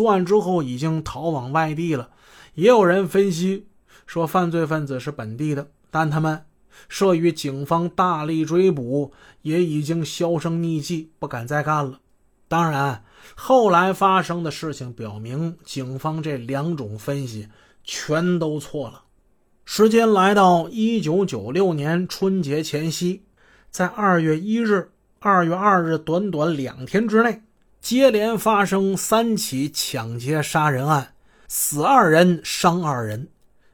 作案之后已经逃往外地了。也有人分析说，犯罪分子是本地的，但他们慑于警方大力追捕，也已经销声匿迹，不敢再干了。当然，后来发生的事情表明，警方这两种分析全都错了。时间来到一九九六年春节前夕，在二月一日、二月二日短短两天之内，接连发生三起抢劫杀人案，死二人，伤二人。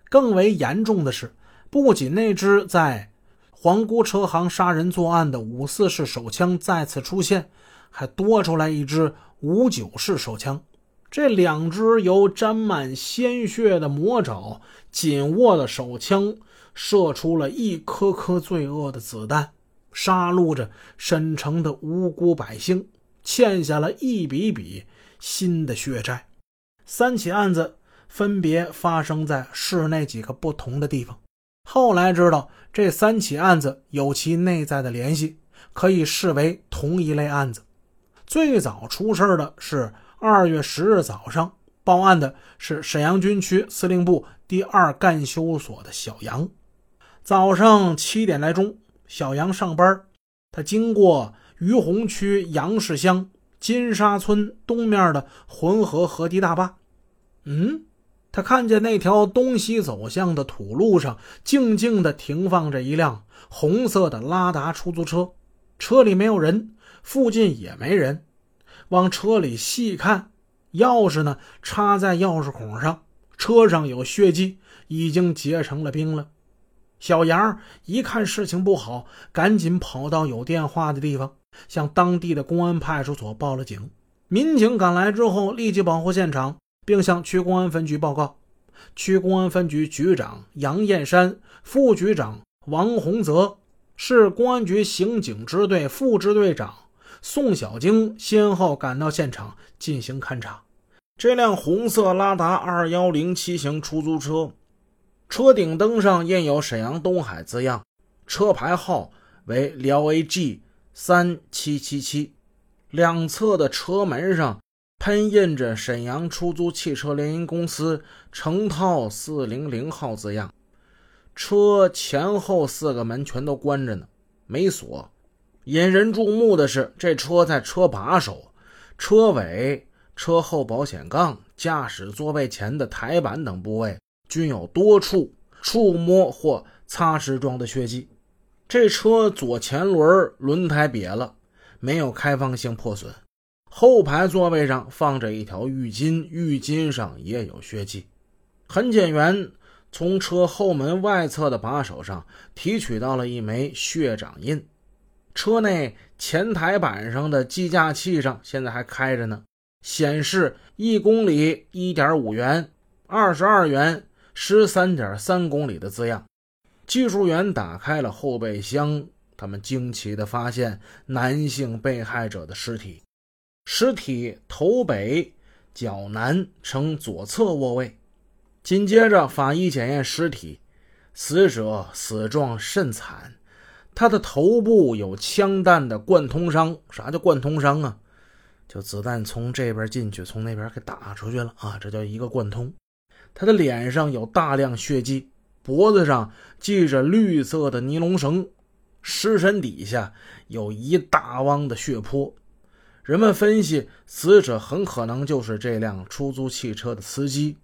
更为严重的是，不仅那支在皇姑车行杀人作案的五四式手枪再次出现，还多出来一支五九式手枪。这两只由沾满鲜血的魔爪紧握的手枪，射出了一颗颗罪恶的子弹，杀戮着沈城的无辜百姓，欠下了一笔笔新的血债。三起案子分别发生在市内几个不同的地方。后来知道，这三起案子有其内在的联系，可以视为同一类案子。最早出事的是。二月十日早上，报案的是沈阳军区司令部第二干休所的小杨。早上七点来钟，小杨上班，他经过于洪区杨氏乡金沙村东面的浑河河堤大坝。嗯，他看见那条东西走向的土路上，静静地停放着一辆红色的拉达出租车，车里没有人，附近也没人。往车里细看，钥匙呢插在钥匙孔上，车上有血迹，已经结成了冰了。小杨一看事情不好，赶紧跑到有电话的地方，向当地的公安派出所报了警。民警赶来之后，立即保护现场，并向区公安分局报告。区公安分局局长杨艳山、副局长王洪泽、市公安局刑警支队副支队长。宋小晶先后赶到现场进行勘查。这辆红色拉达二幺零七型出租车，车顶灯上印有“沈阳东海”字样，车牌号为辽 AG 三七七七。两侧的车门上喷印着“沈阳出租汽车联营公司成套四零零号”字样。车前后四个门全都关着呢，没锁。引人注目的是，这车在车把手、车尾、车后保险杠、驾驶座位前的台板等部位均有多处触摸或擦拭状的血迹。这车左前轮轮胎瘪了，没有开放性破损。后排座位上放着一条浴巾，浴巾上也有血迹。痕检员从车后门外侧的把手上提取到了一枚血掌印。车内前台板上的计价器上现在还开着呢，显示一公里一点五元、二十二元、十三点三公里的字样。技术员打开了后备箱，他们惊奇地发现男性被害者的尸体，尸体头北、脚南呈左侧卧位。紧接着，法医检验尸体，死者死状甚惨。他的头部有枪弹的贯通伤，啥叫贯通伤啊？就子弹从这边进去，从那边给打出去了啊，这叫一个贯通。他的脸上有大量血迹，脖子上系着绿色的尼龙绳，尸身底下有一大汪的血泊。人们分析，死者很可能就是这辆出租汽车的司机。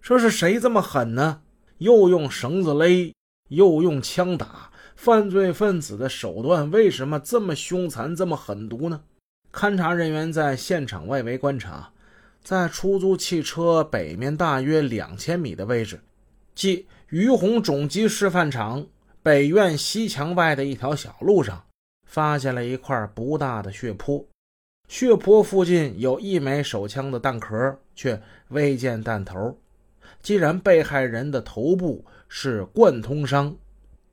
说是谁这么狠呢？又用绳子勒，又用枪打。犯罪分子的手段为什么这么凶残、这么狠毒呢？勘查人员在现场外围观察，在出租汽车北面大约两千米的位置，即于洪种机示范场北院西墙外的一条小路上，发现了一块不大的血泊。血泊附近有一枚手枪的弹壳，却未见弹头。既然被害人的头部是贯通伤，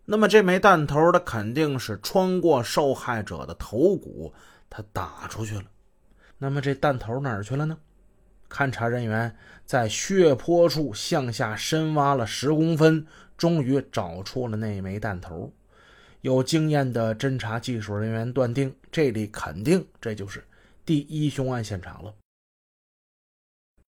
那么这枚弹头，它肯定是穿过受害者的头骨，他打出去了。那么这弹头哪儿去了呢？勘察人员在血泊处向下深挖了十公分，终于找出了那枚弹头。有经验的侦查技术人员断定，这里肯定这就是第一凶案现场了。